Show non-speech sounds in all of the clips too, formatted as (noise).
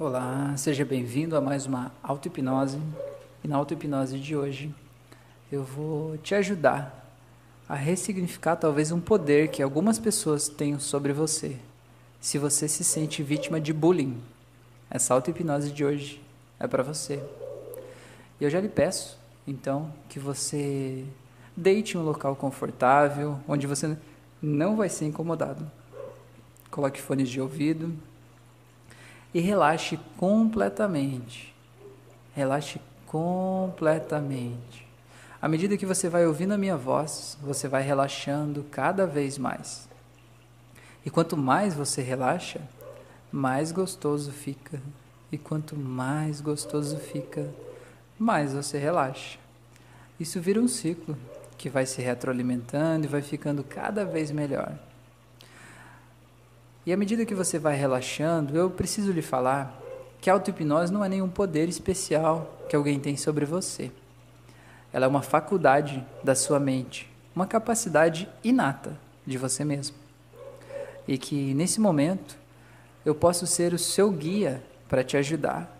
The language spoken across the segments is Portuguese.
Olá, seja bem-vindo a mais uma auto-hipnose. E na auto-hipnose de hoje eu vou te ajudar a ressignificar talvez um poder que algumas pessoas têm sobre você. Se você se sente vítima de bullying, essa auto-hipnose de hoje é para você. E eu já lhe peço, então, que você deite em um local confortável, onde você não vai ser incomodado. Coloque fones de ouvido e relaxe completamente. Relaxe completamente. À medida que você vai ouvindo a minha voz, você vai relaxando cada vez mais. E quanto mais você relaxa, mais gostoso fica. E quanto mais gostoso fica, mais você relaxa. Isso vira um ciclo que vai se retroalimentando e vai ficando cada vez melhor. E à medida que você vai relaxando, eu preciso lhe falar que a auto-hipnose não é nenhum poder especial que alguém tem sobre você. Ela é uma faculdade da sua mente, uma capacidade inata de você mesmo. E que nesse momento eu posso ser o seu guia para te ajudar,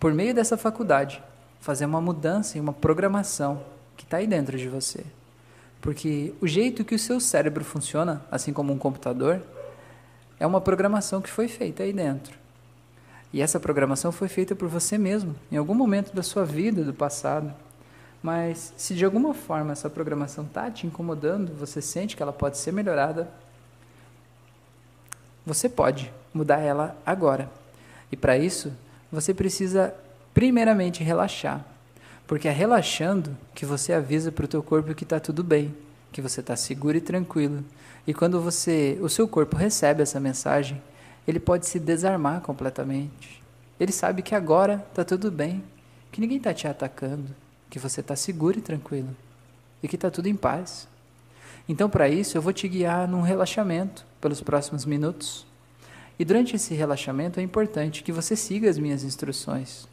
por meio dessa faculdade, fazer uma mudança e uma programação que está aí dentro de você. Porque o jeito que o seu cérebro funciona, assim como um computador, é uma programação que foi feita aí dentro. E essa programação foi feita por você mesmo, em algum momento da sua vida, do passado. Mas se de alguma forma essa programação está te incomodando, você sente que ela pode ser melhorada, você pode mudar ela agora. E para isso, você precisa primeiramente relaxar. Porque é relaxando que você avisa para o teu corpo que está tudo bem, que você está seguro e tranquilo, e quando você, o seu corpo recebe essa mensagem, ele pode se desarmar completamente. Ele sabe que agora está tudo bem, que ninguém está te atacando, que você está seguro e tranquilo e que está tudo em paz. Então, para isso, eu vou te guiar num relaxamento pelos próximos minutos. E durante esse relaxamento é importante que você siga as minhas instruções.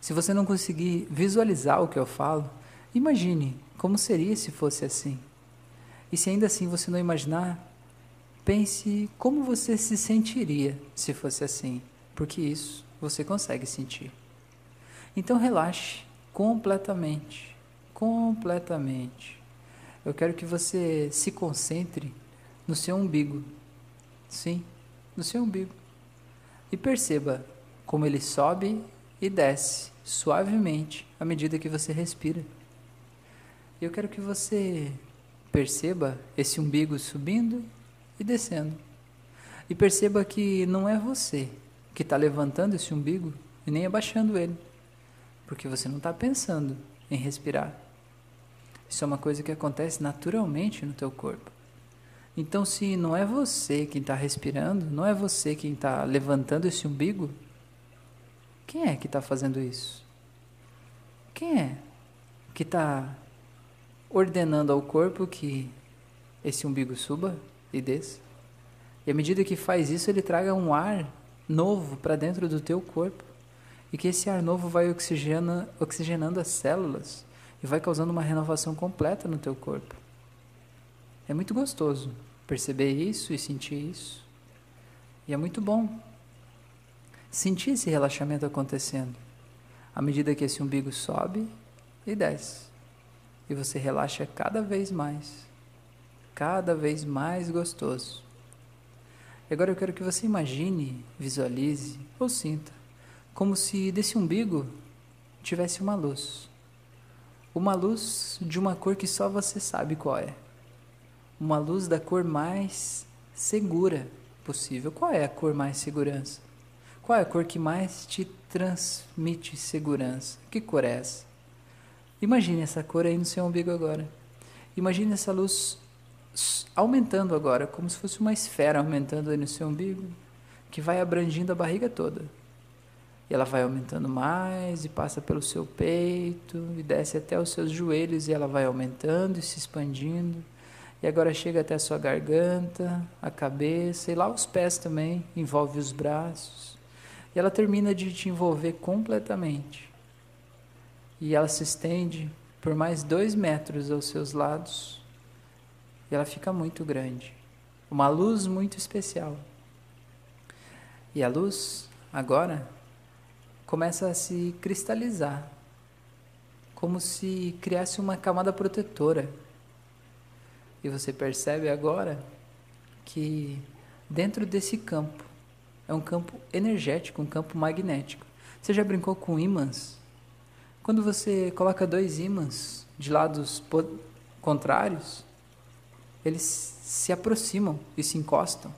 Se você não conseguir visualizar o que eu falo, imagine como seria se fosse assim. E se ainda assim você não imaginar, pense como você se sentiria se fosse assim, porque isso você consegue sentir. Então relaxe completamente, completamente. Eu quero que você se concentre no seu umbigo. Sim, no seu umbigo. E perceba como ele sobe e desce suavemente à medida que você respira. Eu quero que você Perceba esse umbigo subindo e descendo. E perceba que não é você que está levantando esse umbigo e nem abaixando ele, porque você não está pensando em respirar. Isso é uma coisa que acontece naturalmente no teu corpo. Então, se não é você quem está respirando, não é você quem está levantando esse umbigo, quem é que está fazendo isso? Quem é que está ordenando ao corpo que esse umbigo suba e desça. E à medida que faz isso, ele traga um ar novo para dentro do teu corpo. E que esse ar novo vai oxigena, oxigenando as células e vai causando uma renovação completa no teu corpo. É muito gostoso perceber isso e sentir isso. E é muito bom sentir esse relaxamento acontecendo à medida que esse umbigo sobe e desce e você relaxa cada vez mais, cada vez mais gostoso. E agora eu quero que você imagine, visualize ou sinta como se desse umbigo tivesse uma luz. Uma luz de uma cor que só você sabe qual é. Uma luz da cor mais segura possível. Qual é a cor mais segurança? Qual é a cor que mais te transmite segurança? Que cor é essa? Imagine essa cor aí no seu umbigo agora. Imagine essa luz aumentando agora, como se fosse uma esfera aumentando aí no seu umbigo, que vai abrangindo a barriga toda. E ela vai aumentando mais e passa pelo seu peito e desce até os seus joelhos e ela vai aumentando e se expandindo. E agora chega até a sua garganta, a cabeça e lá os pés também, envolve os braços. E ela termina de te envolver completamente e ela se estende por mais dois metros aos seus lados e ela fica muito grande. Uma luz muito especial. E a luz agora começa a se cristalizar, como se criasse uma camada protetora. E você percebe agora que dentro desse campo é um campo energético, um campo magnético. Você já brincou com ímãs? Quando você coloca dois ímãs de lados contrários, eles se aproximam e se encostam.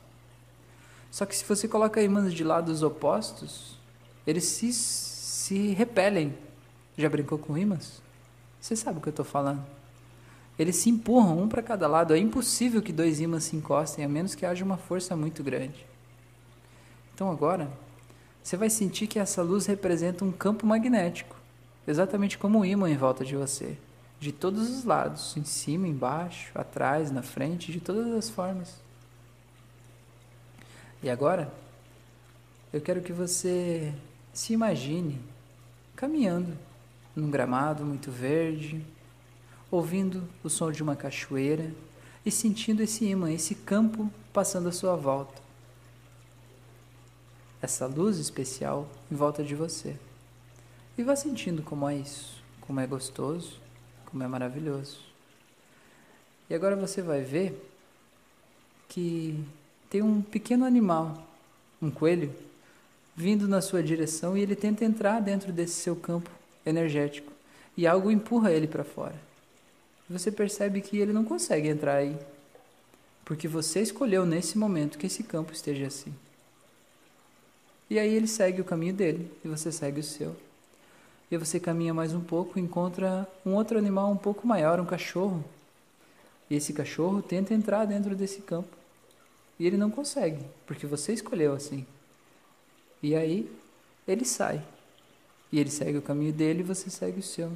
Só que se você coloca ímãs de lados opostos, eles se, se repelem. Já brincou com ímãs? Você sabe o que eu estou falando. Eles se empurram um para cada lado. É impossível que dois ímãs se encostem, a menos que haja uma força muito grande. Então agora, você vai sentir que essa luz representa um campo magnético, exatamente como um ímã em volta de você, de todos os lados, em cima, embaixo, atrás, na frente, de todas as formas. E agora, eu quero que você se imagine caminhando num gramado muito verde, ouvindo o som de uma cachoeira e sentindo esse imã, esse campo passando à sua volta. Essa luz especial em volta de você. E vá sentindo como é isso, como é gostoso, como é maravilhoso. E agora você vai ver que tem um pequeno animal, um coelho, vindo na sua direção e ele tenta entrar dentro desse seu campo energético e algo empurra ele para fora. Você percebe que ele não consegue entrar aí, porque você escolheu nesse momento que esse campo esteja assim. E aí ele segue o caminho dele e você segue o seu. E você caminha mais um pouco encontra um outro animal um pouco maior, um cachorro. E esse cachorro tenta entrar dentro desse campo. E ele não consegue, porque você escolheu assim. E aí ele sai. E ele segue o caminho dele e você segue o seu.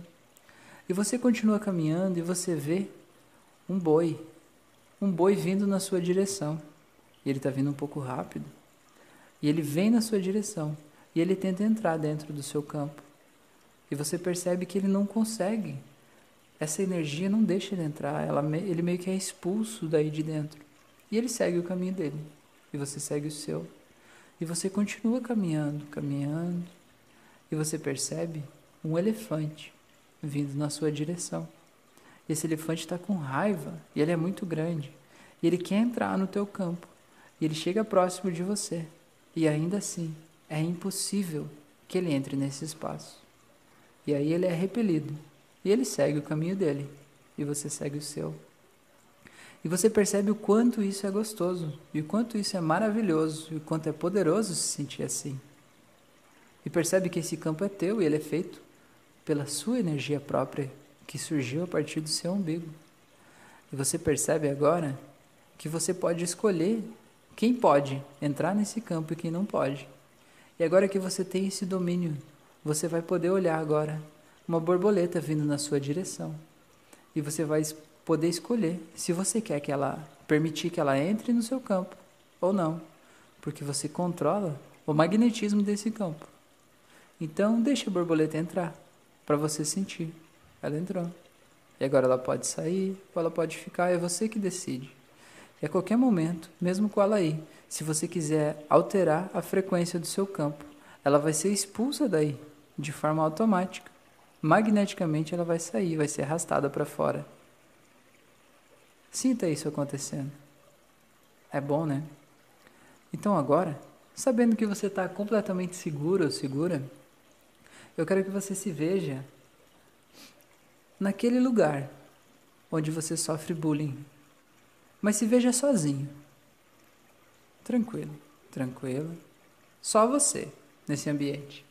E você continua caminhando e você vê um boi. Um boi vindo na sua direção. E ele está vindo um pouco rápido. E ele vem na sua direção. E ele tenta entrar dentro do seu campo. E você percebe que ele não consegue. Essa energia não deixa ele entrar. Ela, ele meio que é expulso daí de dentro. E ele segue o caminho dele. E você segue o seu. E você continua caminhando, caminhando. E você percebe um elefante vindo na sua direção. Esse elefante está com raiva e ele é muito grande. E ele quer entrar no teu campo. E ele chega próximo de você. E ainda assim, é impossível que ele entre nesse espaço. E aí ele é repelido. E ele segue o caminho dele. E você segue o seu. E você percebe o quanto isso é gostoso, e o quanto isso é maravilhoso, e o quanto é poderoso se sentir assim. E percebe que esse campo é teu e ele é feito pela sua energia própria que surgiu a partir do seu umbigo. E você percebe agora que você pode escolher quem pode entrar nesse campo e quem não pode. E agora que você tem esse domínio, você vai poder olhar agora uma borboleta vindo na sua direção. E você vai poder escolher se você quer que ela permitir que ela entre no seu campo ou não, porque você controla o magnetismo desse campo. Então, deixe a borboleta entrar para você sentir. Ela entrou. E agora ela pode sair ou ela pode ficar, é você que decide. E a qualquer momento, mesmo com ela aí, se você quiser alterar a frequência do seu campo, ela vai ser expulsa daí de forma automática. Magneticamente ela vai sair, vai ser arrastada para fora. Sinta isso acontecendo. É bom, né? Então agora, sabendo que você está completamente seguro ou segura, eu quero que você se veja naquele lugar onde você sofre bullying, mas se veja sozinho. Tranquilo, tranquilo. Só você nesse ambiente.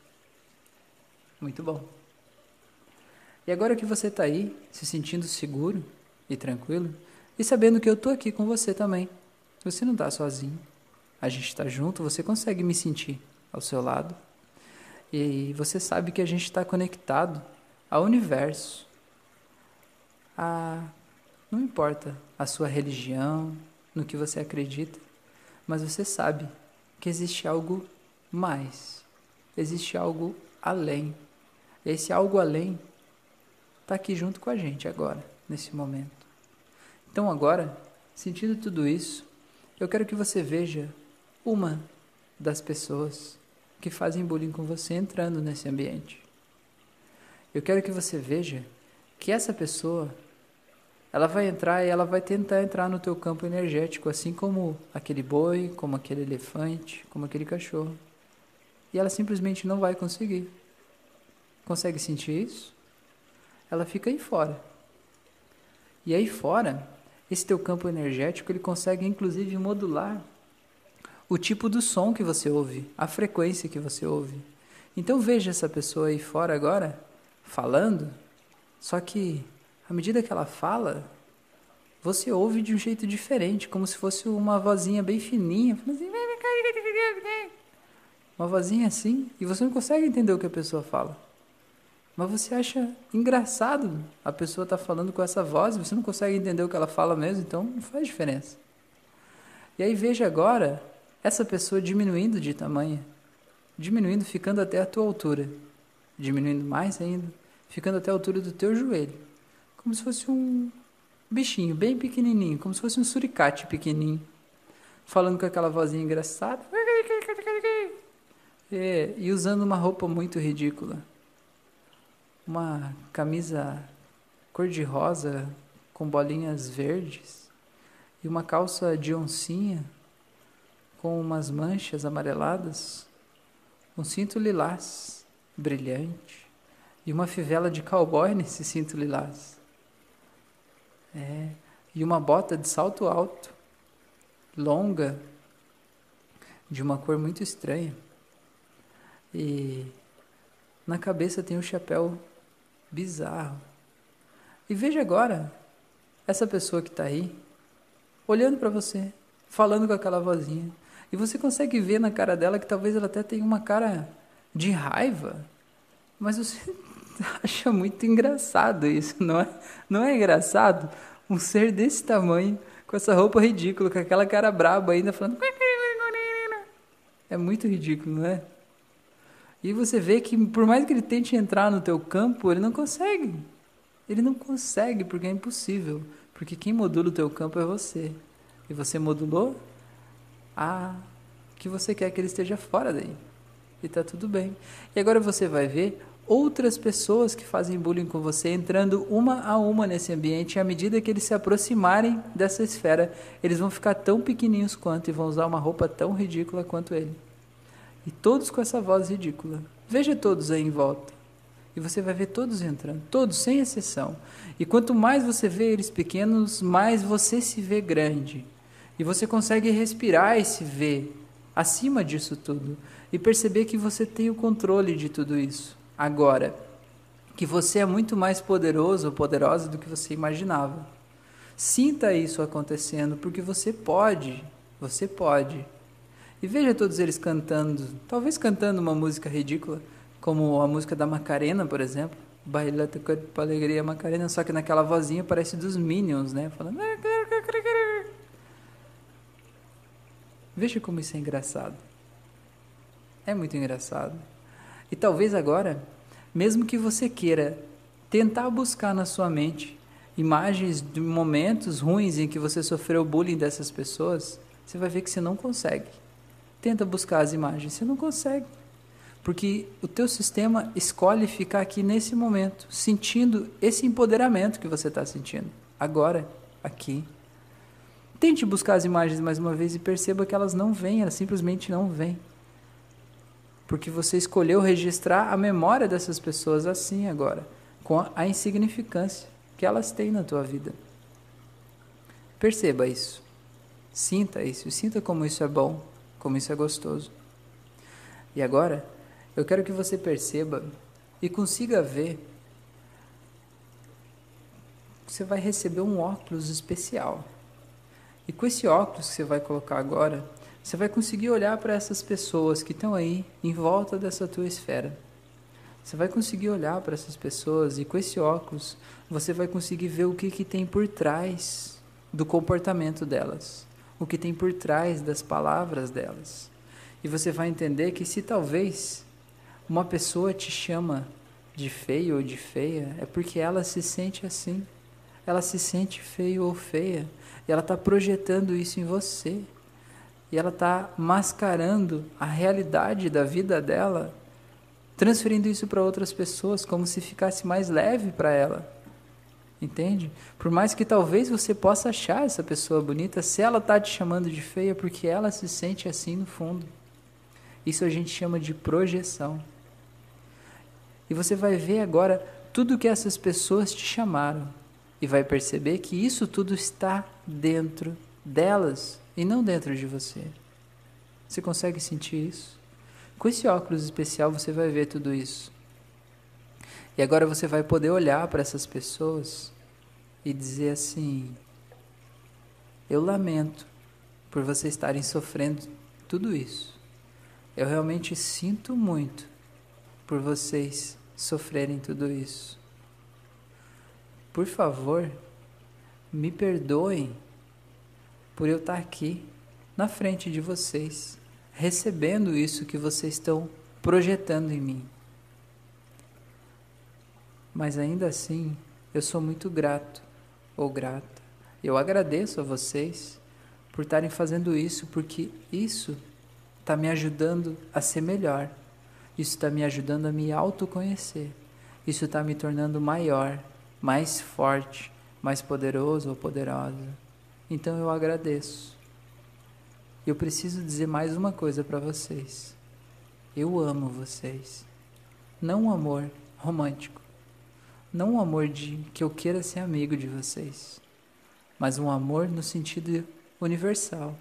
Muito bom. E agora que você está aí, se sentindo seguro e tranquilo, e sabendo que eu estou aqui com você também. Você não está sozinho. A gente está junto, você consegue me sentir ao seu lado. E você sabe que a gente está conectado ao universo. A... Não importa a sua religião, no que você acredita, mas você sabe que existe algo mais. Existe algo além. Esse algo além está aqui junto com a gente agora, nesse momento. Então, agora, sentindo tudo isso, eu quero que você veja uma das pessoas que fazem bullying com você entrando nesse ambiente. Eu quero que você veja que essa pessoa ela vai entrar e ela vai tentar entrar no teu campo energético, assim como aquele boi, como aquele elefante, como aquele cachorro. E ela simplesmente não vai conseguir. Consegue sentir isso? Ela fica aí fora. E aí fora, esse teu campo energético, ele consegue inclusive modular o tipo do som que você ouve, a frequência que você ouve. Então veja essa pessoa aí fora agora, falando, só que à medida que ela fala, você ouve de um jeito diferente, como se fosse uma vozinha bem fininha, assim, uma vozinha assim, e você não consegue entender o que a pessoa fala. Mas você acha engraçado a pessoa estar tá falando com essa voz, você não consegue entender o que ela fala mesmo, então não faz diferença. E aí veja agora essa pessoa diminuindo de tamanho, diminuindo, ficando até a tua altura, diminuindo mais ainda, ficando até a altura do teu joelho como se fosse um bichinho bem pequenininho, como se fosse um suricate pequenininho, falando com aquela vozinha engraçada. (laughs) É, e usando uma roupa muito ridícula. Uma camisa cor-de-rosa com bolinhas verdes e uma calça de oncinha com umas manchas amareladas, um cinto lilás brilhante e uma fivela de cowboy nesse cinto lilás. É, e uma bota de salto alto, longa, de uma cor muito estranha. E na cabeça tem um chapéu bizarro. E veja agora essa pessoa que está aí, olhando para você, falando com aquela vozinha. E você consegue ver na cara dela que talvez ela até tenha uma cara de raiva, mas você (laughs) acha muito engraçado isso, não é? Não é engraçado? Um ser desse tamanho, com essa roupa ridícula, com aquela cara braba ainda falando. É muito ridículo, não é? E você vê que por mais que ele tente entrar no teu campo, ele não consegue. Ele não consegue porque é impossível. Porque quem modula o teu campo é você. E você modulou a que você quer que ele esteja fora daí. E tá tudo bem. E agora você vai ver outras pessoas que fazem bullying com você entrando uma a uma nesse ambiente, e à medida que eles se aproximarem dessa esfera, eles vão ficar tão pequenininhos quanto e vão usar uma roupa tão ridícula quanto ele. E todos com essa voz ridícula. Veja todos aí em volta. E você vai ver todos entrando, todos sem exceção. E quanto mais você vê eles pequenos, mais você se vê grande. E você consegue respirar e se ver acima disso tudo e perceber que você tem o controle de tudo isso agora que você é muito mais poderoso ou poderosa do que você imaginava. Sinta isso acontecendo, porque você pode, você pode. E veja todos eles cantando, talvez cantando uma música ridícula, como a música da Macarena, por exemplo. Baila com alegria Macarena, só que naquela vozinha parece dos Minions, né? Falando. Veja como isso é engraçado. É muito engraçado. E talvez agora, mesmo que você queira tentar buscar na sua mente imagens de momentos ruins em que você sofreu bullying dessas pessoas, você vai ver que você não consegue. Tenta buscar as imagens, você não consegue. Porque o teu sistema escolhe ficar aqui nesse momento, sentindo esse empoderamento que você está sentindo. Agora, aqui. Tente buscar as imagens mais uma vez e perceba que elas não vêm, elas simplesmente não vêm porque você escolheu registrar a memória dessas pessoas assim agora, com a insignificância que elas têm na tua vida. Perceba isso. Sinta isso. Sinta como isso é bom, como isso é gostoso. E agora, eu quero que você perceba e consiga ver. Você vai receber um óculos especial. E com esse óculos que você vai colocar agora, você vai conseguir olhar para essas pessoas que estão aí em volta dessa tua esfera. Você vai conseguir olhar para essas pessoas e com esse óculos você vai conseguir ver o que, que tem por trás do comportamento delas, o que tem por trás das palavras delas. E você vai entender que se talvez uma pessoa te chama de feio ou de feia, é porque ela se sente assim. Ela se sente feio ou feia. E ela está projetando isso em você. e ela está mascarando a realidade da vida dela, transferindo isso para outras pessoas como se ficasse mais leve para ela. Entende? Por mais que talvez você possa achar essa pessoa bonita, se ela está te chamando de feia, porque ela se sente assim no fundo. Isso a gente chama de projeção. E você vai ver agora tudo que essas pessoas te chamaram e vai perceber que isso tudo está dentro delas e não dentro de você. Você consegue sentir isso? Com esse óculos especial você vai ver tudo isso. E agora você vai poder olhar para essas pessoas e dizer assim: Eu lamento por vocês estarem sofrendo tudo isso. Eu realmente sinto muito por vocês sofrerem tudo isso. Por favor, me perdoem por eu estar aqui na frente de vocês, recebendo isso que vocês estão projetando em mim. Mas ainda assim, eu sou muito grato ou grata. Eu agradeço a vocês por estarem fazendo isso, porque isso está me ajudando a ser melhor. Isso está me ajudando a me autoconhecer. Isso está me tornando maior, mais forte, mais poderoso ou poderosa. Então eu agradeço. Eu preciso dizer mais uma coisa para vocês. Eu amo vocês. Não um amor romântico. Não um amor de que eu queira ser amigo de vocês, mas um amor no sentido universal,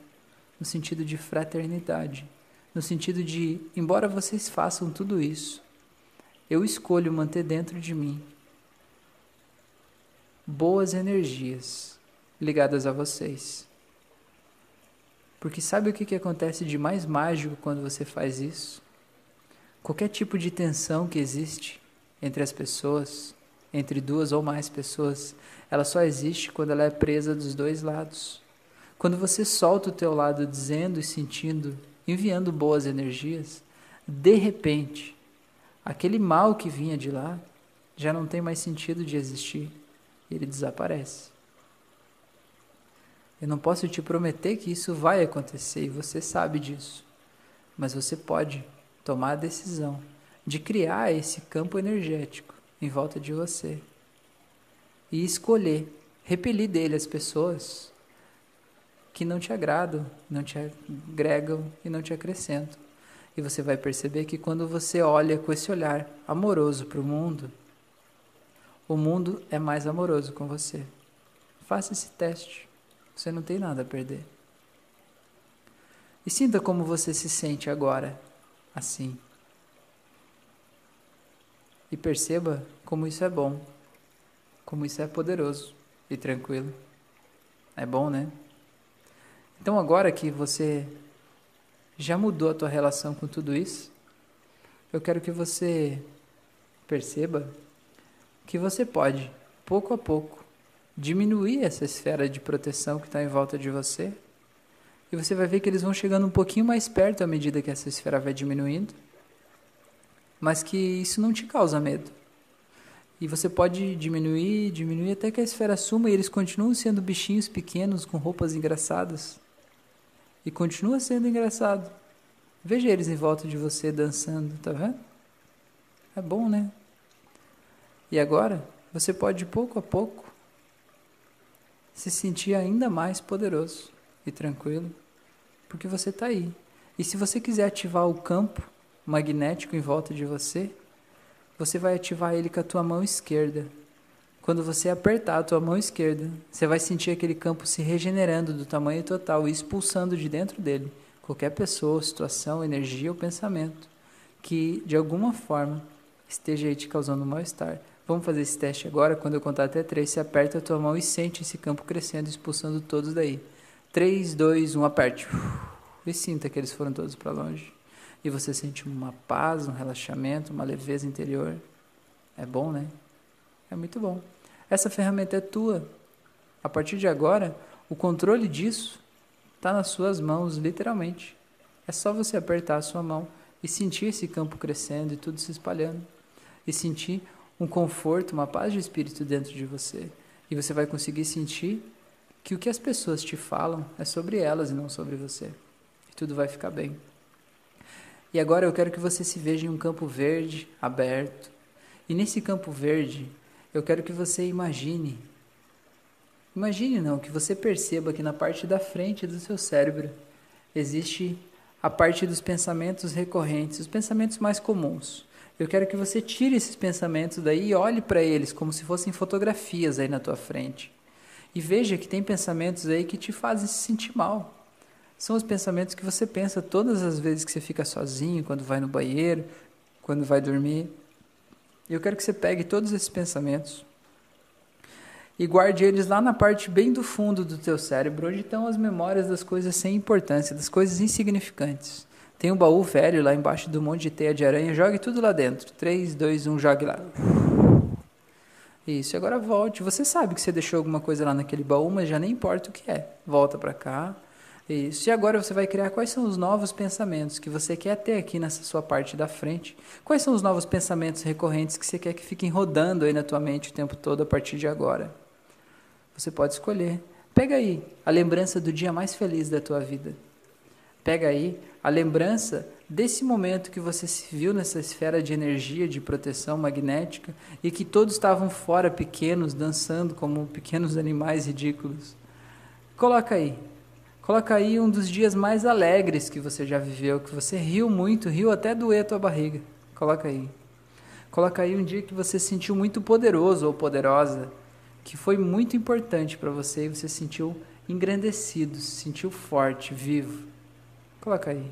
no sentido de fraternidade no sentido de, embora vocês façam tudo isso, eu escolho manter dentro de mim boas energias ligadas a vocês. Porque sabe o que, que acontece de mais mágico quando você faz isso? Qualquer tipo de tensão que existe entre as pessoas, entre duas ou mais pessoas, ela só existe quando ela é presa dos dois lados. Quando você solta o teu lado dizendo e sentindo enviando boas energias, de repente, aquele mal que vinha de lá já não tem mais sentido de existir, ele desaparece. Eu não posso te prometer que isso vai acontecer e você sabe disso, mas você pode tomar a decisão de criar esse campo energético em volta de você e escolher repelir dele as pessoas que não te agradam, não te agregam e não te acrescentam. E você vai perceber que quando você olha com esse olhar amoroso para o mundo, o mundo é mais amoroso com você. Faça esse teste. Você não tem nada a perder. E sinta como você se sente agora, assim. E perceba como isso é bom, como isso é poderoso e tranquilo. É bom, né? Então agora que você já mudou a tua relação com tudo isso, eu quero que você perceba que você pode, pouco a pouco, diminuir essa esfera de proteção que está em volta de você. E você vai ver que eles vão chegando um pouquinho mais perto à medida que essa esfera vai diminuindo, mas que isso não te causa medo. E você pode diminuir, diminuir até que a esfera suma e eles continuam sendo bichinhos pequenos com roupas engraçadas e continua sendo engraçado. Veja eles em volta de você dançando, tá vendo? É bom, né? E agora, você pode pouco a pouco se sentir ainda mais poderoso e tranquilo, porque você está aí. E se você quiser ativar o campo magnético em volta de você, você vai ativar ele com a tua mão esquerda. Quando você apertar a tua mão esquerda, você vai sentir aquele campo se regenerando do tamanho total e expulsando de dentro dele qualquer pessoa, situação, energia ou pensamento que de alguma forma esteja aí te causando mal-estar. Vamos fazer esse teste agora. Quando eu contar até três, você aperta a tua mão e sente esse campo crescendo, expulsando todos daí. 3, 2, 1, aperte. E sinta que eles foram todos para longe. E você sente uma paz, um relaxamento, uma leveza interior. É bom, né? É muito bom. Essa ferramenta é tua. A partir de agora, o controle disso está nas suas mãos, literalmente. É só você apertar a sua mão e sentir esse campo crescendo e tudo se espalhando. E sentir um conforto, uma paz de espírito dentro de você. E você vai conseguir sentir que o que as pessoas te falam é sobre elas e não sobre você. e tudo vai ficar bem. E agora eu quero que você se veja em um campo verde, aberto. E nesse campo verde, eu quero que você imagine. Imagine não, que você perceba que na parte da frente do seu cérebro existe a parte dos pensamentos recorrentes, os pensamentos mais comuns. Eu quero que você tire esses pensamentos daí e olhe para eles como se fossem fotografias aí na tua frente. E veja que tem pensamentos aí que te fazem se sentir mal. São os pensamentos que você pensa todas as vezes que você fica sozinho, quando vai no banheiro, quando vai dormir. Eu quero que você pegue todos esses pensamentos e guarde eles lá na parte bem do fundo do teu cérebro, onde estão as memórias das coisas sem importância, das coisas insignificantes. Tem um baú velho lá embaixo do monte de teia de aranha, jogue tudo lá dentro. 3, 2, 1, jogue lá. Isso, agora volte. Você sabe que você deixou alguma coisa lá naquele baú, mas já nem importa o que é. Volta para cá. Isso. E agora você vai criar quais são os novos pensamentos que você quer ter aqui nessa sua parte da frente. Quais são os novos pensamentos recorrentes que você quer que fiquem rodando aí na tua mente o tempo todo a partir de agora? Você pode escolher. Pega aí a lembrança do dia mais feliz da tua vida. Pega aí a lembrança desse momento que você se viu nessa esfera de energia, de proteção magnética e que todos estavam fora pequenos, dançando como pequenos (laughs) animais ridículos. Coloca aí Coloca aí um dos dias mais alegres que você já viveu, que você riu muito, riu até doer a tua barriga. Coloca aí. Coloca aí um dia que você se sentiu muito poderoso ou poderosa, que foi muito importante para você e você se sentiu engrandecido, se sentiu forte, vivo. Coloca aí.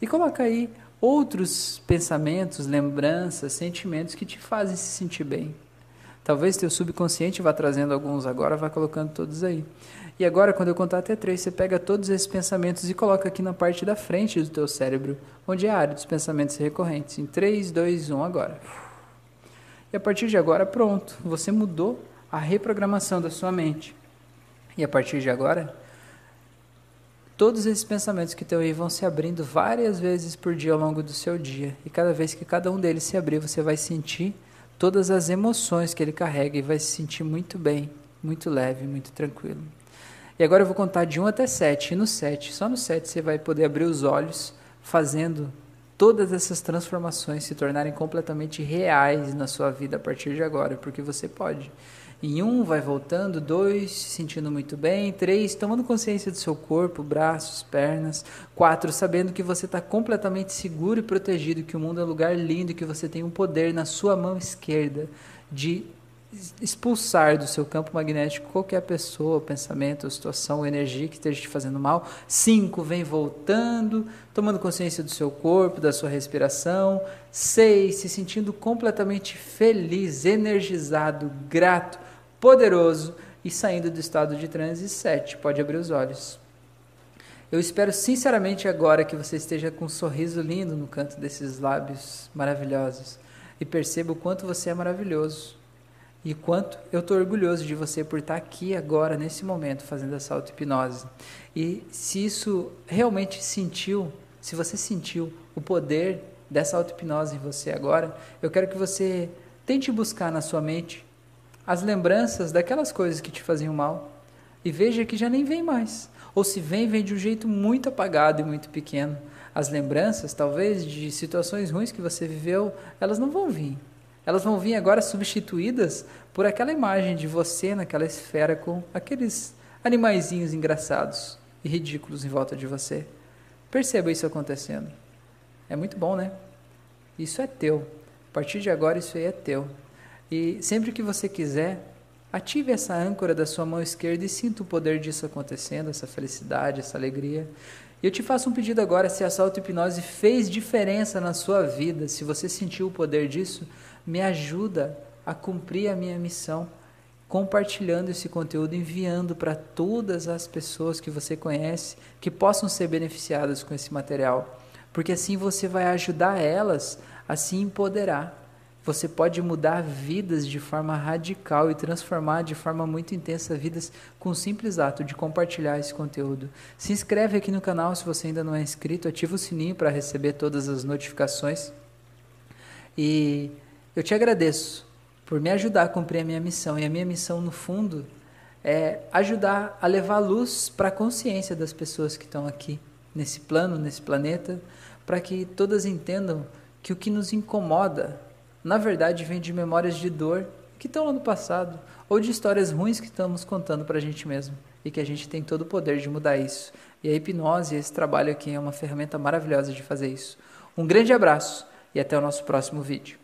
E coloca aí outros pensamentos, lembranças, sentimentos que te fazem se sentir bem. Talvez teu subconsciente vá trazendo alguns agora, vá colocando todos aí. E agora, quando eu contar até três, você pega todos esses pensamentos e coloca aqui na parte da frente do teu cérebro, onde é a área dos pensamentos recorrentes. Em 3, 2, 1, agora. E a partir de agora, pronto, você mudou a reprogramação da sua mente. E a partir de agora, todos esses pensamentos que estão aí vão se abrindo várias vezes por dia ao longo do seu dia. E cada vez que cada um deles se abrir, você vai sentir todas as emoções que ele carrega e vai se sentir muito bem, muito leve, muito tranquilo. E agora eu vou contar de 1 até 7. E no 7, só no 7 você vai poder abrir os olhos, fazendo todas essas transformações se tornarem completamente reais na sua vida a partir de agora, porque você pode. Em um, vai voltando, dois, se sentindo muito bem, três, tomando consciência do seu corpo, braços, pernas, quatro, sabendo que você está completamente seguro e protegido, que o mundo é um lugar lindo, que você tem um poder na sua mão esquerda de expulsar do seu campo magnético qualquer pessoa, pensamento, situação, energia que esteja te fazendo mal. Cinco, vem voltando, tomando consciência do seu corpo, da sua respiração. Seis, se sentindo completamente feliz, energizado, grato, poderoso e saindo do estado de transe. Sete, pode abrir os olhos. Eu espero sinceramente agora que você esteja com um sorriso lindo no canto desses lábios maravilhosos e perceba o quanto você é maravilhoso e quanto eu estou orgulhoso de você por estar aqui agora, nesse momento, fazendo essa auto-hipnose. E se isso realmente sentiu, se você sentiu o poder dessa auto-hipnose em você agora, eu quero que você tente buscar na sua mente as lembranças daquelas coisas que te faziam mal e veja que já nem vem mais. Ou se vem, vem de um jeito muito apagado e muito pequeno. As lembranças, talvez, de situações ruins que você viveu, elas não vão vir elas vão vir agora substituídas por aquela imagem de você naquela esfera com aqueles animaizinhos engraçados e ridículos em volta de você. Perceba isso acontecendo. É muito bom, né? Isso é teu. A partir de agora, isso aí é teu. E sempre que você quiser, ative essa âncora da sua mão esquerda e sinta o poder disso acontecendo, essa felicidade, essa alegria. E eu te faço um pedido agora: se essa auto-hipnose fez diferença na sua vida, se você sentiu o poder disso, me ajuda a cumprir a minha missão, compartilhando esse conteúdo, enviando para todas as pessoas que você conhece que possam ser beneficiadas com esse material, porque assim você vai ajudar elas a se empoderar. Você pode mudar vidas de forma radical e transformar de forma muito intensa vidas com o simples ato de compartilhar esse conteúdo. Se inscreve aqui no canal se você ainda não é inscrito, ativa o sininho para receber todas as notificações. E eu te agradeço por me ajudar a cumprir a minha missão. E a minha missão, no fundo, é ajudar a levar luz para a consciência das pessoas que estão aqui. nesse plano, nesse planeta, para que todas entendam que o que nos incomoda, na verdade, vem de memórias de dor que estão lá no passado, ou de histórias ruins que estamos contando para a gente mesmo, e que a gente tem todo o poder de mudar isso. E a hipnose, esse trabalho aqui, é uma ferramenta maravilhosa de fazer isso. Um grande abraço e até o nosso próximo vídeo.